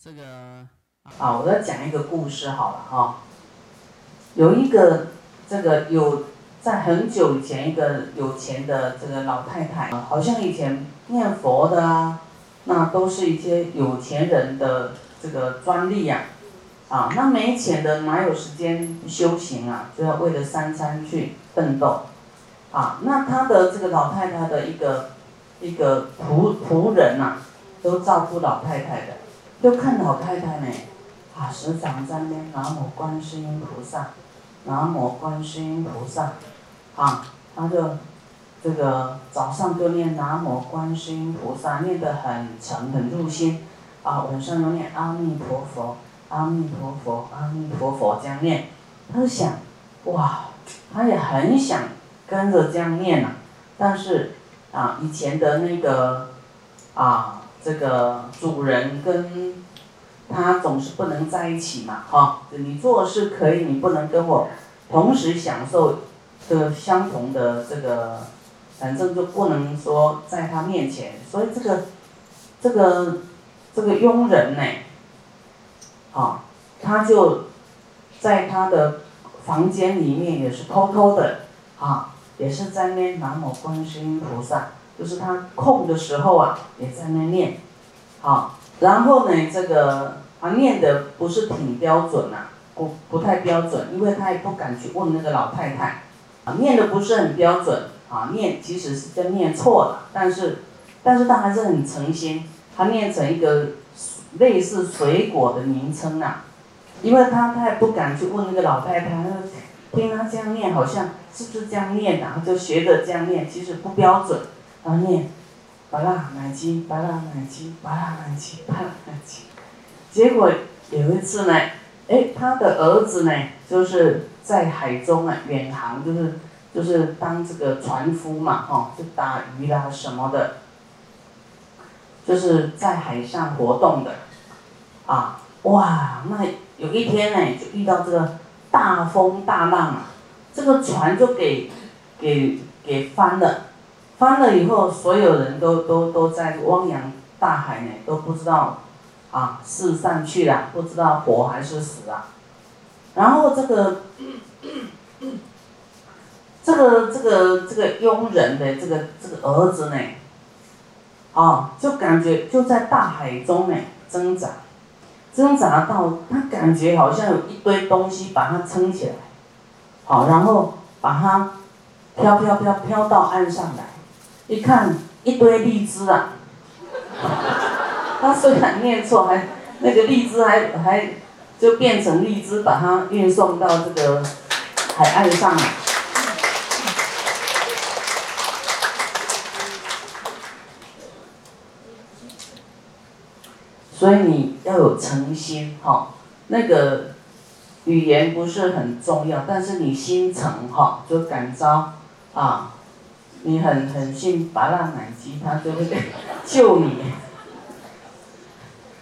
这个啊，我要讲一个故事好了哈。有一个这个有在很久以前一个有钱的这个老太太，好像以前念佛的啊，那都是一些有钱人的这个专利呀。啊，那没钱的哪有时间修行啊？就要为了三餐去奋斗。啊，那他的这个老太太的一个一个仆仆人呐，都照顾老太太的，就看老太太呢，啊，时常在那边南无观世音菩萨，南无观世音菩萨，啊，他就这个早上就念南无观世音菩萨，念得很沉很入心，啊，晚上又念阿弥陀佛，阿弥陀佛，阿弥陀佛这样念，他就想，哇，他也很想。跟着这样念呐，但是啊，以前的那个啊，这个主人跟他总是不能在一起嘛，哈，你做事可以，你不能跟我同时享受的相同的这个，反正就不能说在他面前，所以这个这个这个佣人呢，啊，他就在他的房间里面也是偷偷的啊。也是在那南无观世音菩萨，就是他空的时候啊，也在那念，好，然后呢，这个他念的不是挺标准呐，不不太标准，因为他也不敢去问那个老太太，啊，念的不是很标准，啊，念其实是在念错了，但是，但是他还是很诚心，他念成一个类似水果的名称呐，因为他他也不敢去问那个老太太，那个。听他这样念，好像是不是这样念的？就学着这样念，其实不标准。然后念，巴拉奶鸡，巴拉奶鸡，巴拉奶鸡，巴拉奶鸡。结果有一次呢，哎，他的儿子呢，就是在海中啊远航，就是就是当这个船夫嘛，哈，就打鱼啦什么的，就是在海上活动的。啊，哇，那有一天呢，就遇到这个。大风大浪啊，这个船就给给给翻了，翻了以后，所有人都都都在汪洋大海呢，都不知道啊是上去了，不知道活还是死啊。然后这个这个这个这个佣人的这个这个儿子呢，啊，就感觉就在大海中呢挣扎。挣扎到他感觉好像有一堆东西把他撑起来，好，然后把他飘飘飘飘到岸上来，一看一堆荔枝啊，他虽然念错，还那个荔枝还还就变成荔枝，把它运送到这个海岸上。所以你要有诚心哈，那个语言不是很重要，但是你心诚哈，就感召啊，你很很信拔辣奶鸡，他就会救你。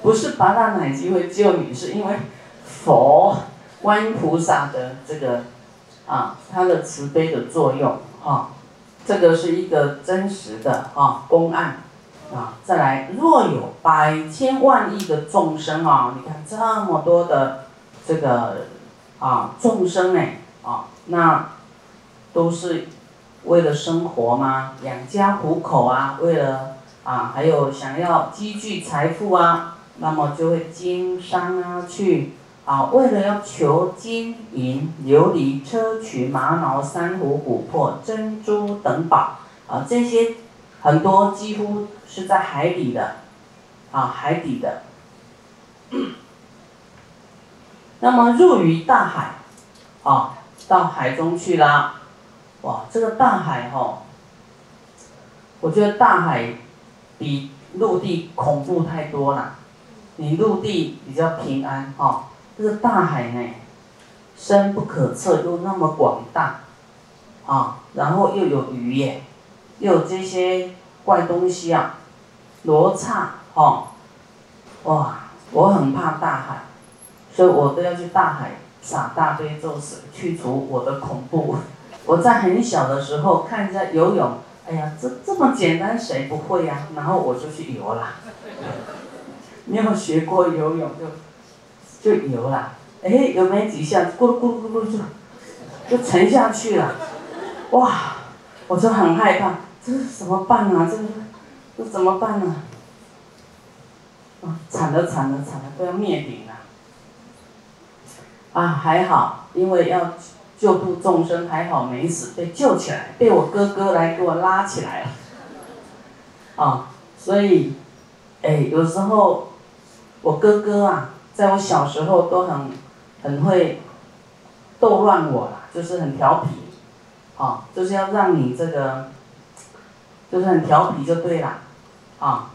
不是拔辣奶鸡会救你，是因为佛观音菩萨的这个啊，他的慈悲的作用哈，这个是一个真实的啊公案。啊，再来，若有百千万亿的众生啊，你看这么多的这个啊众生呢，啊，那都是为了生活吗？养家糊口啊，为了啊，还有想要积聚财富啊，那么就会经商啊，去啊，为了要求金银琉璃砗磲玛瑙珊瑚琥珀珍珠等宝啊，这些。很多几乎是在海底的，啊，海底的。那么入于大海，啊，到海中去啦，哇，这个大海哈，我觉得大海比陆地恐怖太多了。你陆地比较平安哈，这个大海呢，深不可测又那么广大，啊，然后又有鱼耶。又有这些怪东西啊，罗刹哦，哇！我很怕大海，所以我都要去大海撒大悲咒水，去除我的恐怖。我在很小的时候看人家游泳，哎呀，这这么简单，谁不会呀？然后我就去游了。没有学过游泳就就游了，哎，游没几下，咕噜咕咕就就沉下去了，哇！我就很害怕，这是怎么办啊？这这怎么办呢？啊，惨了惨了惨了，都要灭顶了！啊，还好，因为要救度众生，还好没死，被救起来，被我哥哥来给我拉起来了。啊，所以，哎，有时候我哥哥啊，在我小时候都很很会逗乱我啦，就是很调皮。啊，就是要让你这个，就是很调皮就对了，啊，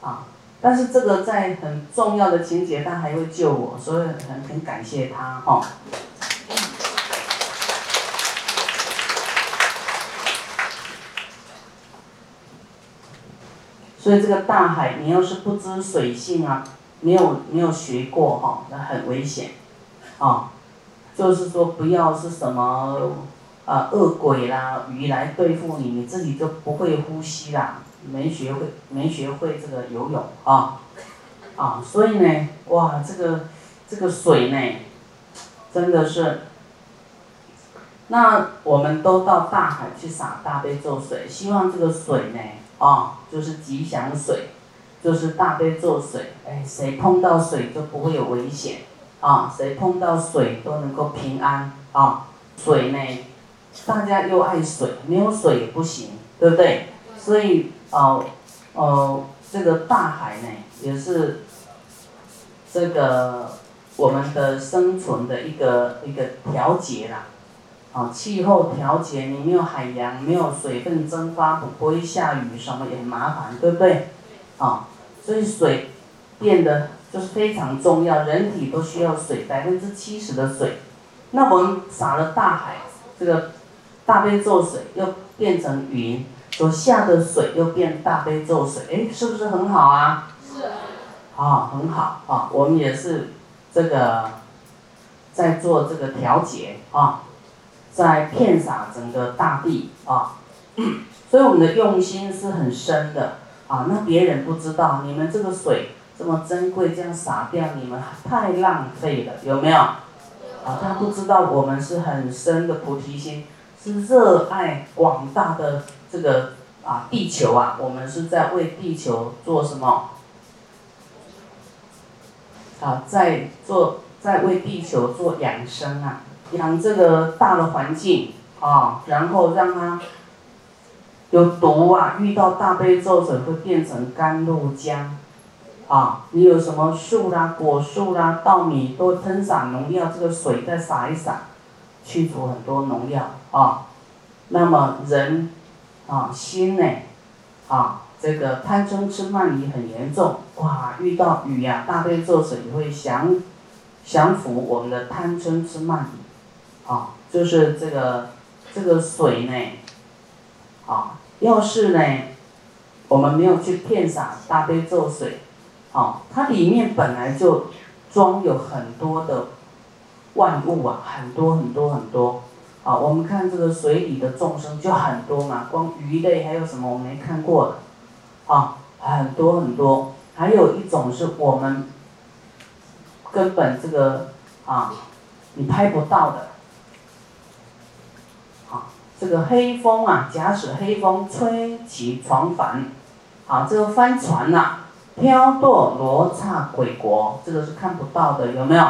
啊，但是这个在很重要的情节，他还会救我，所以很很感谢他哈。所以这个大海，你要是不知水性啊，没有没有学过哈，那很危险，啊。就是说，不要是什么啊恶鬼啦、鱼来对付你，你自己就不会呼吸啦，没学会没学会这个游泳啊，啊，所以呢，哇，这个这个水呢，真的是，那我们都到大海去洒大悲咒水，希望这个水呢，啊，就是吉祥水，就是大悲咒水，哎，谁碰到水就不会有危险。啊，谁碰到水都能够平安啊！水呢，大家又爱水，没有水也不行，对不对？所以，哦，哦，这个大海呢，也是这个我们的生存的一个一个调节啦。啊，气候调节，你没有海洋，没有水分蒸发，不会下雨，什么也很麻烦，对不对？啊，所以水变得。就是非常重要，人体都需要水，百分之七十的水。那我们洒了大海，这个大悲咒水又变成云，所下的水又变大悲咒水，哎，是不是很好啊？是。啊，很好啊，我们也是这个在做这个调节啊，在遍洒整个大地啊，所以我们的用心是很深的啊。那别人不知道，你们这个水。这么珍贵，这样洒掉，你们太浪费了，有没有？啊，他不知道我们是很深的菩提心，是热爱广大的这个啊地球啊，我们是在为地球做什么？啊，在做，在为地球做养生啊，养这个大的环境啊，然后让它有毒啊，遇到大悲咒水会变成甘露浆。啊，你有什么树啦、果树啦、稻米都喷洒农药，这个水再洒一洒，去除很多农药啊。那么人啊心呢啊这个贪嗔痴慢疑很严重，哇，遇到雨呀，大悲咒水也会降降服我们的贪嗔痴慢疑啊。就是这个这个水呢，啊，要是呢我们没有去骗洒大悲咒水。好，它里面本来就装有很多的万物啊，很多很多很多。啊，我们看这个水里的众生就很多嘛，光鱼类还有什么我没看过的，啊，很多很多。还有一种是我们根本这个啊，你拍不到的。这个黑风啊，假使黑风吹起船帆，好，这个帆船呐。飘堕罗刹鬼国，这个是看不到的，有没有？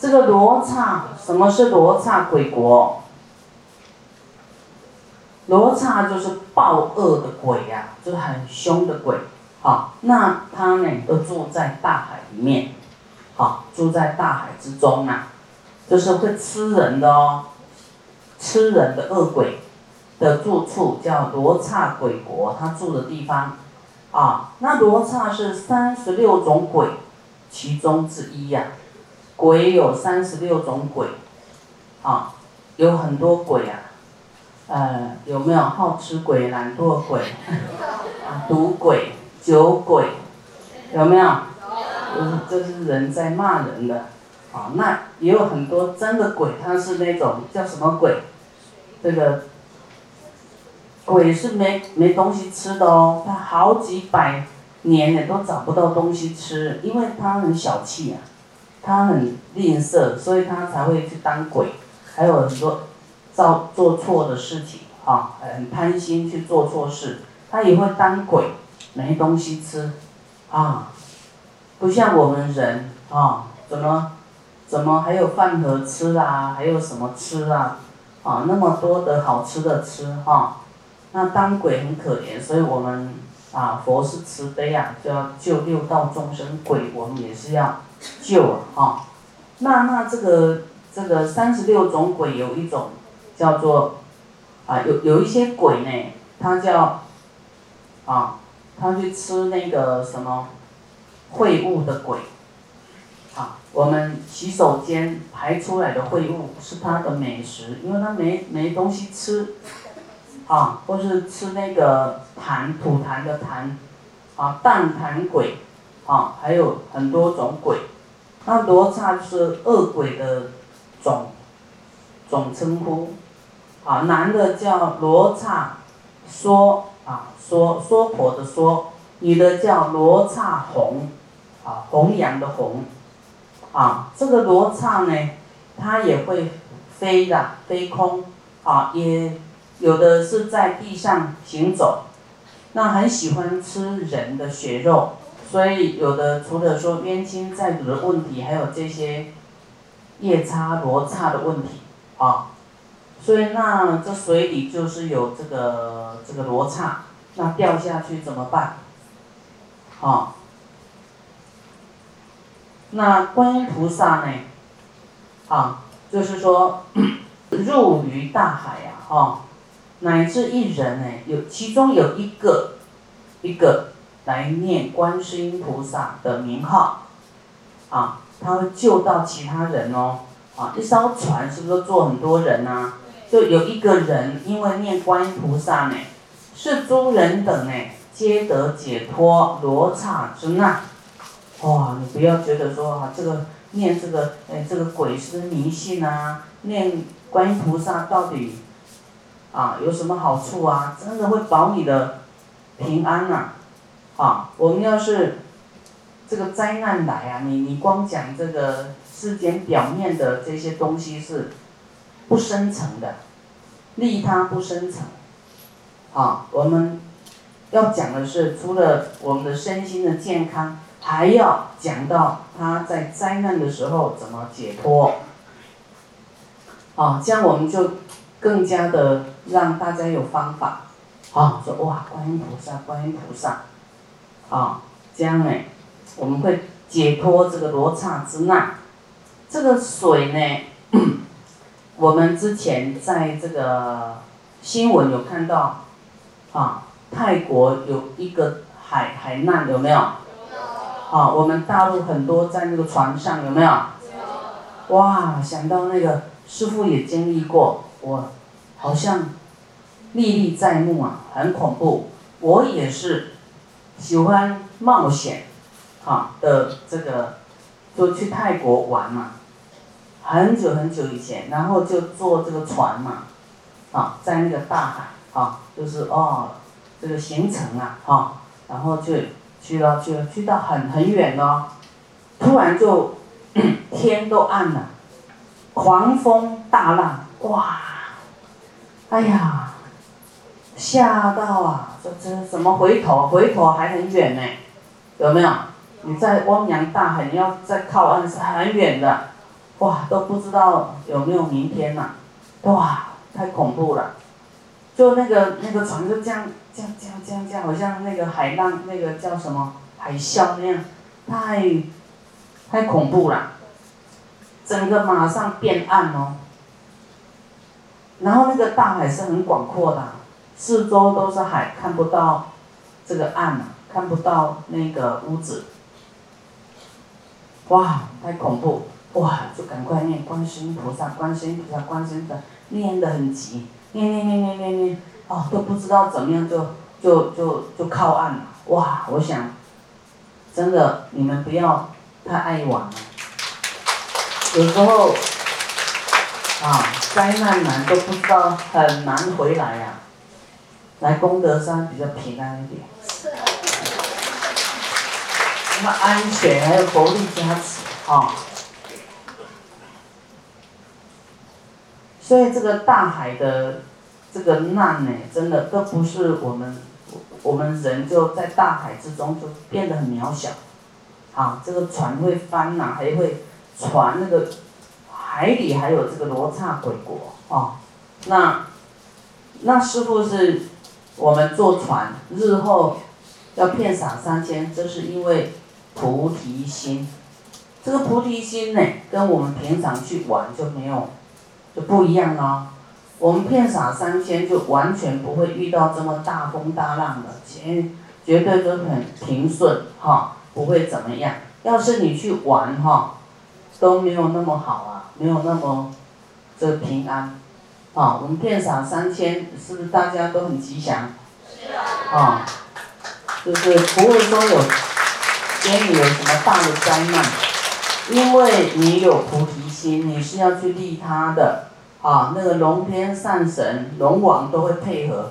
这个罗刹，什么是罗刹鬼国？罗刹就是暴恶的鬼呀，就是很凶的鬼。好，那他呢，都住在大海里面，好，住在大海之中啊，就是会吃人的哦，吃人的恶鬼的住处叫罗刹鬼国，他住的地方。啊，那罗刹是三十六种鬼其中之一呀，鬼有三十六种鬼，啊，有很多鬼啊，呃，有没有好吃鬼、懒惰鬼、啊，赌鬼、酒鬼，有没有？有。这是人在骂人的，啊，那也有很多真的鬼，他是那种叫什么鬼？这个。鬼是没没东西吃的哦，他好几百年呢都找不到东西吃，因为他很小气啊，他很吝啬，所以他才会去当鬼，还有很多造做错的事情啊，很贪心去做错事，他也会当鬼，没东西吃，啊，不像我们人啊，怎么怎么还有饭盒吃啊，还有什么吃啊，啊那么多的好吃的吃哈，那当鬼很可怜，所以我们。啊，佛是慈悲啊，就要救六道众生，鬼我们也是要救啊，那那这个这个三十六种鬼有一种叫做啊，有有一些鬼呢，他叫啊，他去吃那个什么秽物的鬼，我们洗手间排出来的秽物是他的美食，因为他没没东西吃。啊，或是吃那个痰吐痰的痰，啊，淡痰鬼，啊，还有很多种鬼。那罗刹是恶鬼的总总称呼，啊，男的叫罗刹娑，啊，娑娑婆的娑，女的叫罗刹红，啊，弘扬的弘，啊，这个罗刹呢，它也会飞的，飞空，啊，也。有的是在地上行走，那很喜欢吃人的血肉，所以有的除了说冤亲债主的问题，还有这些夜叉罗刹的问题啊。所以那这水里就是有这个这个罗刹，那掉下去怎么办？啊，那观音菩萨呢？啊，就是说入于大海呀，哈。乃至一人呢，有其中有一个，一个来念观世音菩萨的名号，啊，他会救到其他人哦，啊，一艘船是不是坐很多人呐？就有一个人因为念观音菩萨呢，是诸人等呢，皆得解脱罗刹之难。哇，你不要觉得说啊，这个念这个，哎，这个鬼是迷信啊，念观音菩萨到底？啊，有什么好处啊？真的会保你的平安呐！啊，我们要是这个灾难来啊，你你光讲这个世间表面的这些东西是不深层的，利他不深层。啊，我们要讲的是，除了我们的身心的健康，还要讲到他在灾难的时候怎么解脱。啊，这样我们就。更加的让大家有方法，啊，说哇，观音菩萨，观音菩萨，啊，这样呢，我们会解脱这个罗刹之难。这个水呢，我们之前在这个新闻有看到，啊，泰国有一个海海难，有没有？啊，我们大陆很多在那个船上，有没有？哇，想到那个师傅也经历过。我好像历历在目啊，很恐怖。我也是喜欢冒险，啊的这个，就去泰国玩嘛，很久很久以前，然后就坐这个船嘛，啊，在那个大海，啊，就是哦，这个行程啊，哈，然后就去了去了去到很很远哦，突然就 天都暗了，狂风大浪，哇！哎呀，吓到啊！这这怎么回头？回头还很远呢，有没有？你在汪洋大海，你要再靠岸是很远的，哇，都不知道有没有明天呐！哇，太恐怖了！就那个那个船就这样这样这样这样这样，好像那个海浪那个叫什么海啸那样，太太恐怖了，整个马上变暗哦。然后那个大海是很广阔的，四周都是海，看不到这个岸，看不到那个屋子。哇，太恐怖！哇，就赶快念观世音菩萨，观世音菩萨，观世音菩萨，念得很急，念念念念念念，哦，都不知道怎么样就就就就靠岸了。哇，我想，真的你们不要太爱玩了，有时候。啊，灾难难都不知道很难回来呀，来功德山比较平安一点。那么安全，还有佛力加持啊。所以这个大海的这个难呢，真的都不是我们我们人就在大海之中就变得很渺小，啊，这个船会翻呐，还会船那个海里还有这个罗刹鬼国啊，那那师傅是我们坐船日后要骗洒三千，这是因为菩提心，这个菩提心呢，跟我们平常去玩就没有。就不一样哦，我们片撒三千就完全不会遇到这么大风大浪的，绝绝对都很平顺哈，不会怎么样。要是你去玩哈，都没有那么好啊，没有那么这平安，啊，我们片撒三千是不是大家都很吉祥？是啊。啊，就是不会说有给你有什么大的灾难，因为你有菩提心。你是要去利他的，啊，那个龙天上神、龙王都会配合，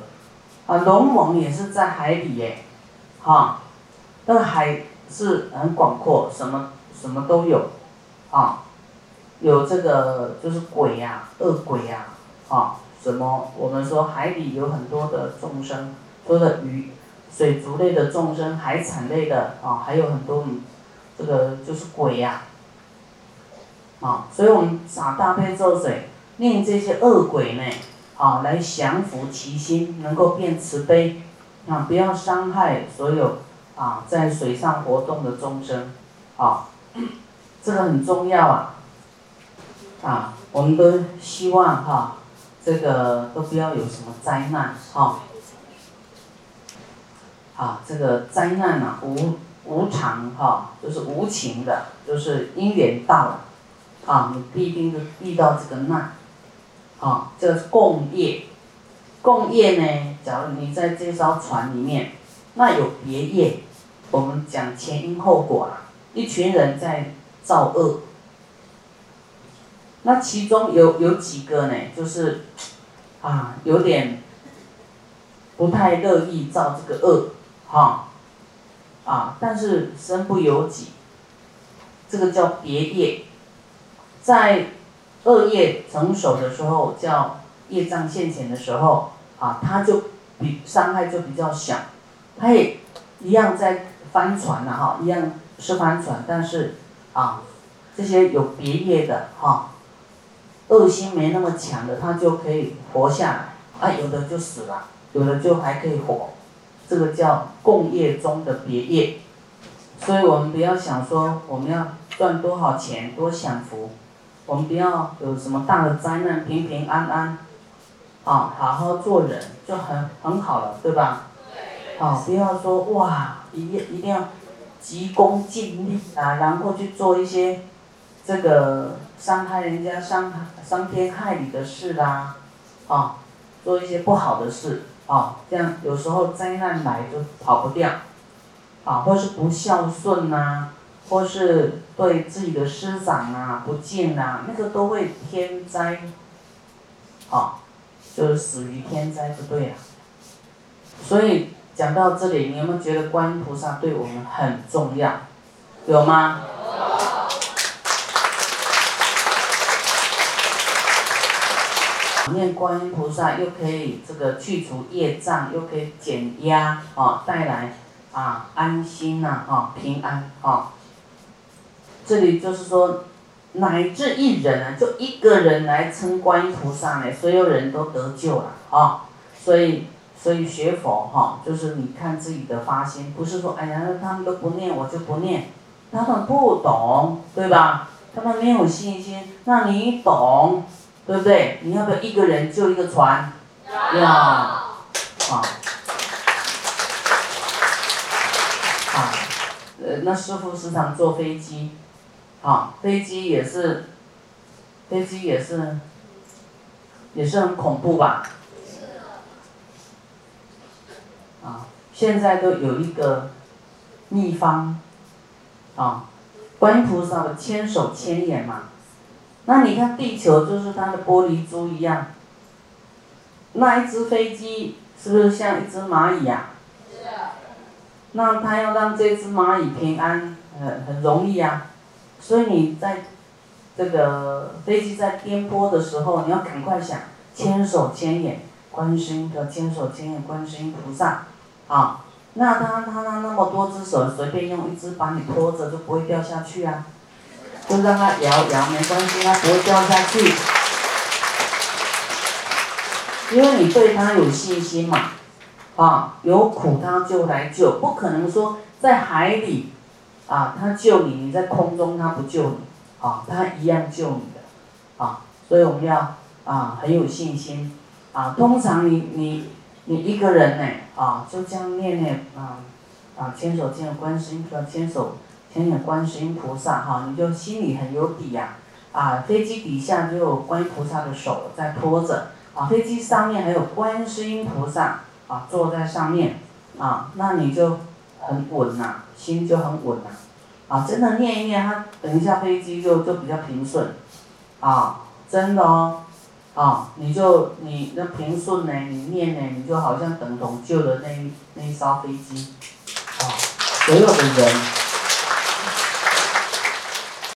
啊，龙王也是在海里耶，哈，那海是很广阔，什么什么都有，啊，有这个就是鬼呀、恶鬼呀，啊，什么我们说海里有很多的众生，多的鱼、水族类的众生、海产类的啊，还有很多这个就是鬼呀。啊，所以我们洒大悲咒水，令这些恶鬼呢，啊，来降服其心，能够变慈悲，啊，不要伤害所有啊在水上活动的众生，啊，这个很重要啊，啊，我们都希望哈，这个都不要有什么灾难，哈，啊，这个灾难啊，无无常哈，就是无情的，就是因缘到了。啊，你必定是遇到这个难，啊，这个共业，共业呢？假如你在这艘船里面，那有别业，我们讲前因后果啊。一群人在造恶，那其中有有几个呢？就是，啊，有点不太乐意造这个恶，哈，啊，但是身不由己，这个叫别业。在恶业成熟的时候，叫业障现前的时候，啊，他就比伤害就比较小，他也一样在翻船呐，哈，一样是翻船，但是啊，这些有别业的哈，恶心没那么强的，他就可以活下来，啊，有的就死了，有的就还可以活，这个叫共业中的别业，所以我们不要想说我们要赚多少钱，多享福。我们不要有什么大的灾难，平平安安，啊，好好做人就很很好了，对吧？啊，不要说哇，一一定要急功近利啊，然后去做一些这个伤害人家、伤伤天害理的事啦，啊，做一些不好的事啊，这样有时候灾难来就跑不掉，啊，或是不孝顺呐。或是对自己的师长啊不敬啊，那个都会天灾，啊，就是死于天灾不对啊。所以讲到这里，你有没有觉得观音菩萨对我们很重要？有吗？念观音菩萨又可以这个去除业障，又可以减压啊，带来啊安心呐啊平安啊。这里就是说，乃至一人啊，就一个人来称观音菩萨呢，所有人都得救了啊。所以，所以学佛哈，就是你看自己的发心，不是说哎呀，他们都不念，我就不念。他们不懂，对吧？他们没有信心。那你懂，对不对？你要不要一个人救一个船？要。啊。啊。呃，那师傅时常坐飞机。啊，飞机也是，飞机也是，也是很恐怖吧？啊，现在都有一个秘方，啊，观音菩萨的千手千眼嘛。那你看地球就是它的玻璃珠一样，那一只飞机是不是像一只蚂蚁呀？那它要让这只蚂蚁平安。很很容易啊，所以你在这个飞机在颠簸的时候，你要赶快想千手千眼观世音的千手千眼观世音菩萨，啊，那他他他那么多只手，随便用一只把你拖着就不会掉下去啊，就让它摇摇没关系，它不会掉下去，因为你对他有信心嘛，啊，有苦他就来救，不可能说在海里。啊，他救你，你在空中他不救你，啊，他一样救你的，啊，所以我们要啊很有信心，啊，通常你你你一个人呢，啊，就这样念念啊啊，牵手牵观世音菩萨，牵手牵牵观世音菩萨，哈，你就心里很有底呀，啊，飞机底下就有观音菩萨的手在托着，啊，飞机上面还有观世音菩萨啊坐在上面，啊，那你就很稳呐，心就很稳呐。啊，真的念一念，他等一下飞机就就比较平顺，啊，真的哦，啊，你就你那平顺呢，你念呢，你就好像等同救了那那一艘飞机，啊，所有的人。